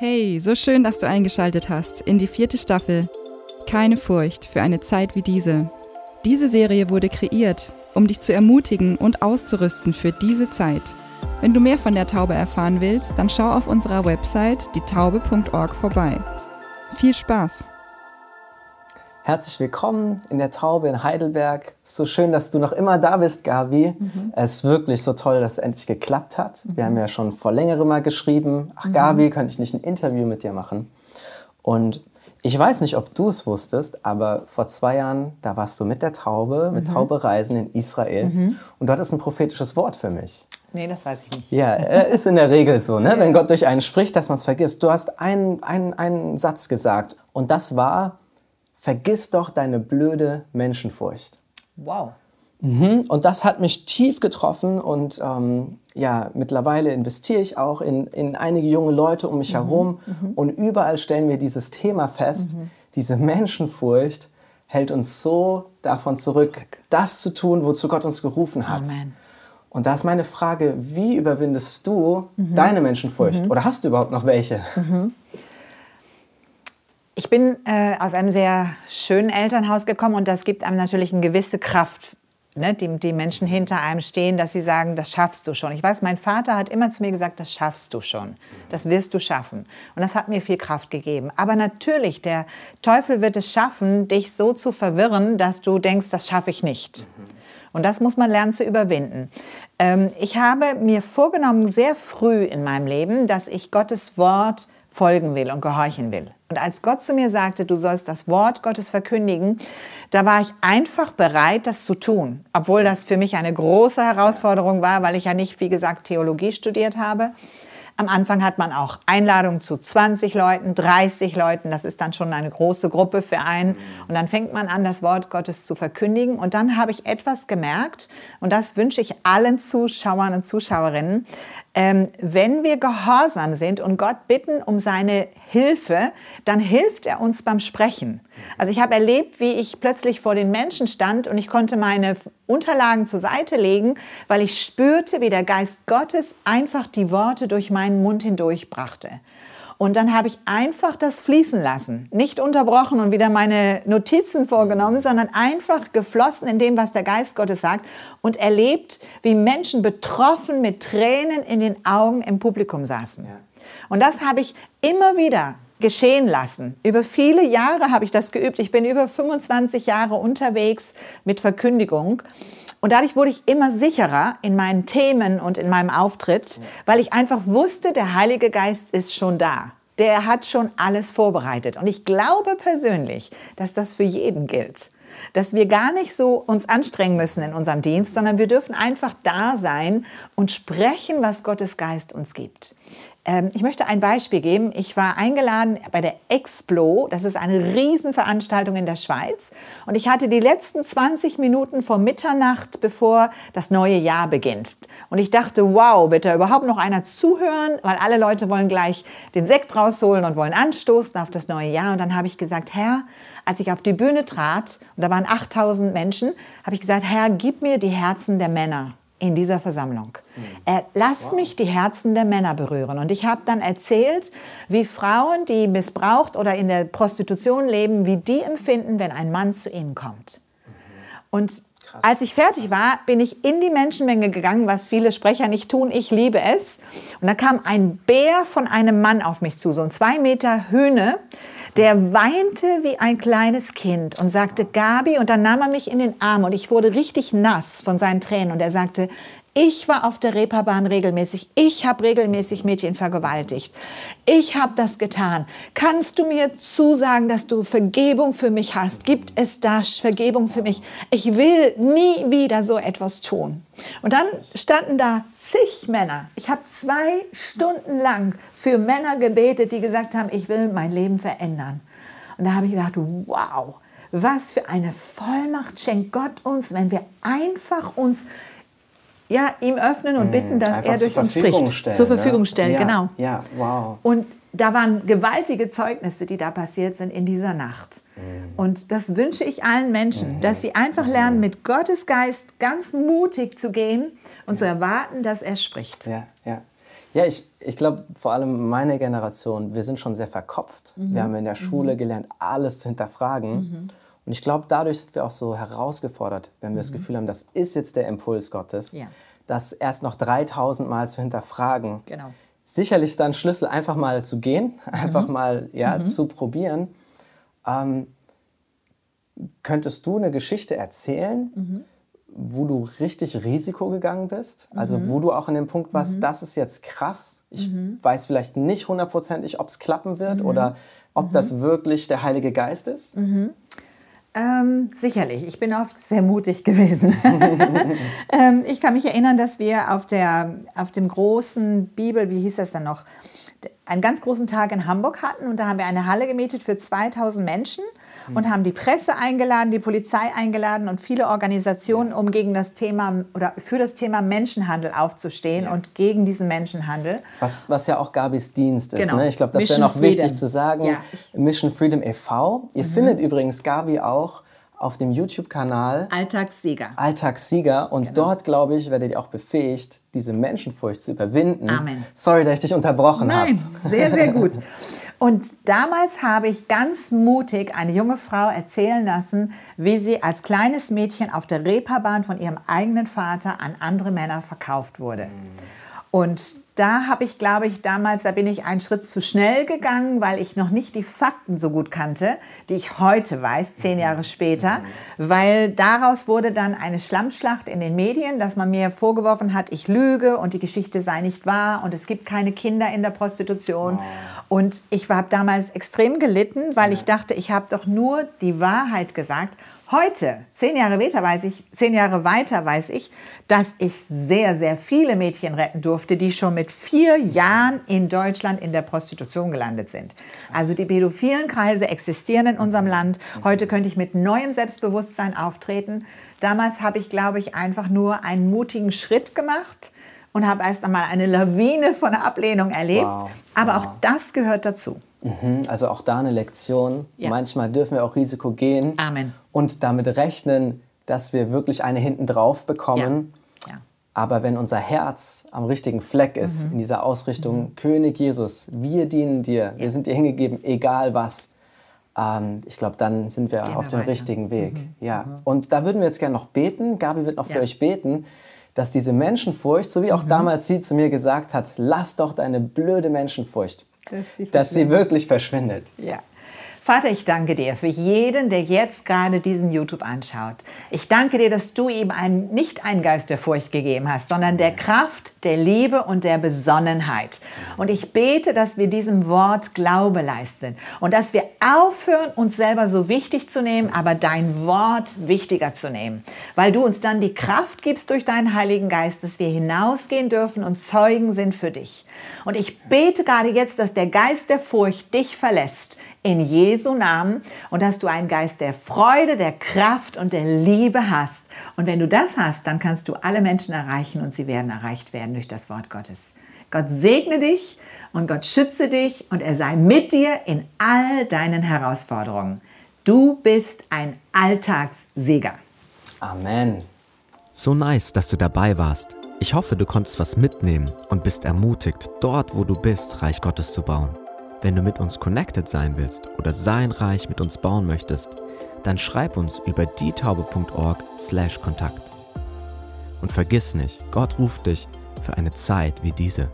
Hey, so schön, dass du eingeschaltet hast in die vierte Staffel. Keine Furcht für eine Zeit wie diese. Diese Serie wurde kreiert, um dich zu ermutigen und auszurüsten für diese Zeit. Wenn du mehr von der Taube erfahren willst, dann schau auf unserer Website dietaube.org vorbei. Viel Spaß! Herzlich willkommen in der Taube in Heidelberg. So schön, dass du noch immer da bist, Gabi. Mhm. Es ist wirklich so toll, dass es endlich geklappt hat. Mhm. Wir haben ja schon vor längerem mal geschrieben, ach mhm. Gabi, könnte ich nicht ein Interview mit dir machen? Und ich weiß nicht, ob du es wusstest, aber vor zwei Jahren, da warst du mit der Taube, mit mhm. Taube Reisen in Israel. Mhm. Und dort ist ein prophetisches Wort für mich. Nee, das weiß ich nicht. Ja, ist in der Regel so, ne? wenn Gott durch einen spricht, dass man es vergisst. Du hast einen, einen, einen Satz gesagt und das war, vergiss doch deine blöde Menschenfurcht. Wow. Mhm. Und das hat mich tief getroffen und ähm, ja, mittlerweile investiere ich auch in, in einige junge Leute um mich mhm. herum mhm. und überall stellen wir dieses Thema fest, mhm. diese Menschenfurcht hält uns so davon zurück, das zu tun, wozu Gott uns gerufen hat. Amen. Und da ist meine Frage, wie überwindest du mhm. deine Menschenfurcht? Mhm. Oder hast du überhaupt noch welche? Ich bin äh, aus einem sehr schönen Elternhaus gekommen und das gibt einem natürlich eine gewisse Kraft, ne, die, die Menschen hinter einem stehen, dass sie sagen, das schaffst du schon. Ich weiß, mein Vater hat immer zu mir gesagt, das schaffst du schon, das wirst du schaffen. Und das hat mir viel Kraft gegeben. Aber natürlich, der Teufel wird es schaffen, dich so zu verwirren, dass du denkst, das schaffe ich nicht. Und das muss man lernen zu überwinden. Ähm, ich habe mir vorgenommen, sehr früh in meinem Leben, dass ich Gottes Wort folgen will und gehorchen will. Und als Gott zu mir sagte, du sollst das Wort Gottes verkündigen, da war ich einfach bereit, das zu tun. Obwohl das für mich eine große Herausforderung war, weil ich ja nicht, wie gesagt, Theologie studiert habe. Am Anfang hat man auch Einladungen zu 20 Leuten, 30 Leuten. Das ist dann schon eine große Gruppe für einen. Und dann fängt man an, das Wort Gottes zu verkündigen. Und dann habe ich etwas gemerkt, und das wünsche ich allen Zuschauern und Zuschauerinnen, ähm, wenn wir gehorsam sind und Gott bitten um seine Hilfe, dann hilft er uns beim Sprechen. Also ich habe erlebt, wie ich plötzlich vor den Menschen stand und ich konnte meine Unterlagen zur Seite legen, weil ich spürte, wie der Geist Gottes einfach die Worte durch meinen Mund hindurch brachte. Und dann habe ich einfach das fließen lassen. Nicht unterbrochen und wieder meine Notizen vorgenommen, sondern einfach geflossen in dem, was der Geist Gottes sagt und erlebt, wie Menschen betroffen mit Tränen in den Augen im Publikum saßen. Ja. Und das habe ich immer wieder geschehen lassen. Über viele Jahre habe ich das geübt. Ich bin über 25 Jahre unterwegs mit Verkündigung. Und dadurch wurde ich immer sicherer in meinen Themen und in meinem Auftritt, weil ich einfach wusste, der Heilige Geist ist schon da. Der hat schon alles vorbereitet. Und ich glaube persönlich, dass das für jeden gilt. Dass wir gar nicht so uns anstrengen müssen in unserem Dienst, sondern wir dürfen einfach da sein und sprechen, was Gottes Geist uns gibt. Ähm, ich möchte ein Beispiel geben. Ich war eingeladen bei der Explo. Das ist eine Riesenveranstaltung in der Schweiz. Und ich hatte die letzten 20 Minuten vor Mitternacht, bevor das neue Jahr beginnt. Und ich dachte, wow, wird da überhaupt noch einer zuhören? Weil alle Leute wollen gleich den Sekt rausholen und wollen anstoßen auf das neue Jahr. Und dann habe ich gesagt, Herr, als ich auf die Bühne trat, und da waren 8000 Menschen, habe ich gesagt, Herr, gib mir die Herzen der Männer in dieser Versammlung. Äh, lass wow. mich die Herzen der Männer berühren. Und ich habe dann erzählt, wie Frauen, die missbraucht oder in der Prostitution leben, wie die empfinden, wenn ein Mann zu ihnen kommt. Mhm. Und Krass. als ich fertig war, bin ich in die Menschenmenge gegangen, was viele Sprecher nicht tun. Ich liebe es. Und da kam ein Bär von einem Mann auf mich zu, so ein zwei Meter Höhne der weinte wie ein kleines Kind und sagte, Gabi, und dann nahm er mich in den Arm und ich wurde richtig nass von seinen Tränen und er sagte, ich war auf der Reeperbahn regelmäßig. Ich habe regelmäßig Mädchen vergewaltigt. Ich habe das getan. Kannst du mir zusagen, dass du Vergebung für mich hast? Gibt es da Vergebung für mich? Ich will nie wieder so etwas tun. Und dann standen da zig Männer. Ich habe zwei Stunden lang für Männer gebetet, die gesagt haben, ich will mein Leben verändern. Und da habe ich gedacht, wow, was für eine Vollmacht schenkt Gott uns, wenn wir einfach uns ja, ihm öffnen und bitten, dass Einfach er durch uns spricht. Stellen, zur Verfügung ne? stellen, ja, genau. Ja, wow. Und da waren gewaltige Zeugnisse, die da passiert sind in dieser Nacht. Mhm. Und das wünsche ich allen Menschen, mhm. dass sie einfach mhm. lernen, mit Gottes Geist ganz mutig zu gehen und zu erwarten, dass er spricht. Ja, ja. Ja, ich, ich glaube, vor allem meine Generation, wir sind schon sehr verkopft. Mhm. Wir haben in der Schule mhm. gelernt, alles zu hinterfragen. Mhm. Und ich glaube, dadurch sind wir auch so herausgefordert, wenn wir das mhm. Gefühl haben, das ist jetzt der Impuls Gottes, ja. das erst noch 3000 Mal zu hinterfragen. Genau. Sicherlich ist da ein Schlüssel, einfach mal zu gehen, einfach mhm. mal ja, zu probieren. Ähm, könntest du eine Geschichte erzählen? wo du richtig Risiko gegangen bist? Also mhm. wo du auch an dem Punkt warst, mhm. das ist jetzt krass. Ich mhm. weiß vielleicht nicht hundertprozentig, ob es klappen wird mhm. oder ob das mhm. wirklich der Heilige Geist ist? Mhm. Ähm, sicherlich. Ich bin oft sehr mutig gewesen. ähm, ich kann mich erinnern, dass wir auf, der, auf dem großen Bibel, wie hieß das dann noch, einen ganz großen Tag in Hamburg hatten und da haben wir eine Halle gemietet für 2000 Menschen und mhm. haben die Presse eingeladen, die Polizei eingeladen und viele Organisationen, um gegen das Thema oder für das Thema Menschenhandel aufzustehen ja. und gegen diesen Menschenhandel. Was, was ja auch Gabis Dienst ist. Genau. Ne? Ich glaube, das wäre noch Freedom. wichtig zu sagen. Ja. Mission Freedom e.V. Ihr mhm. findet übrigens Gabi auch auf dem YouTube-Kanal Alltagssieger. Alltagssieger. Und genau. dort, glaube ich, werdet ihr auch befähigt, diese Menschenfurcht zu überwinden. Amen. Sorry, dass ich dich unterbrochen habe. Nein, hab. sehr, sehr gut. Und damals habe ich ganz mutig eine junge Frau erzählen lassen, wie sie als kleines Mädchen auf der Reeperbahn von ihrem eigenen Vater an andere Männer verkauft wurde. Mhm. Und da habe ich, glaube ich, damals, da bin ich einen Schritt zu schnell gegangen, weil ich noch nicht die Fakten so gut kannte, die ich heute weiß, zehn Jahre später, weil daraus wurde dann eine Schlammschlacht in den Medien, dass man mir vorgeworfen hat, ich lüge und die Geschichte sei nicht wahr und es gibt keine Kinder in der Prostitution. Und ich habe damals extrem gelitten, weil ich dachte, ich habe doch nur die Wahrheit gesagt. Heute, zehn Jahre weiter weiß ich, zehn Jahre weiter weiß ich, dass ich sehr, sehr viele Mädchen retten durfte, die schon mit vier Jahren in Deutschland in der Prostitution gelandet sind. Also die pädophilen Kreise existieren in unserem Land. Heute könnte ich mit neuem Selbstbewusstsein auftreten. Damals habe ich, glaube ich, einfach nur einen mutigen Schritt gemacht und habe erst einmal eine Lawine von Ablehnung erlebt. Wow. Aber wow. auch das gehört dazu. Mhm, also auch da eine Lektion. Ja. Manchmal dürfen wir auch Risiko gehen Amen. und damit rechnen, dass wir wirklich eine hinten drauf bekommen. Ja. Ja. Aber wenn unser Herz am richtigen Fleck ist, mhm. in dieser Ausrichtung, mhm. König Jesus, wir dienen dir, wir sind dir hingegeben, egal was, ähm, ich glaube, dann sind wir Gehen auf dem richtigen Weg. Mhm. Ja. Mhm. Und da würden wir jetzt gerne noch beten. Gabi wird noch für euch beten dass diese Menschenfurcht, so wie auch mhm. damals sie zu mir gesagt hat, lass doch deine blöde Menschenfurcht dass sie, dass sie wirklich verschwindet. Ja. Vater, ich danke dir für jeden, der jetzt gerade diesen YouTube anschaut. Ich danke dir, dass du ihm ein, nicht einen Geist der Furcht gegeben hast, sondern der Kraft, der Liebe und der Besonnenheit. Und ich bete, dass wir diesem Wort Glaube leisten und dass wir aufhören, uns selber so wichtig zu nehmen, aber dein Wort wichtiger zu nehmen, weil du uns dann die Kraft gibst durch deinen Heiligen Geist, dass wir hinausgehen dürfen und Zeugen sind für dich. Und ich bete gerade jetzt, dass der Geist der Furcht dich verlässt in Jesu Namen und dass du einen Geist der Freude, der Kraft und der Liebe hast. Und wenn du das hast, dann kannst du alle Menschen erreichen und sie werden erreicht werden durch das Wort Gottes. Gott segne dich und Gott schütze dich und er sei mit dir in all deinen Herausforderungen. Du bist ein Alltagssieger. Amen. So nice, dass du dabei warst. Ich hoffe, du konntest was mitnehmen und bist ermutigt, dort, wo du bist, Reich Gottes zu bauen. Wenn du mit uns connected sein willst oder sein Reich mit uns bauen möchtest, dann schreib uns über dietaube.org/kontakt. Und vergiss nicht, Gott ruft dich für eine Zeit wie diese.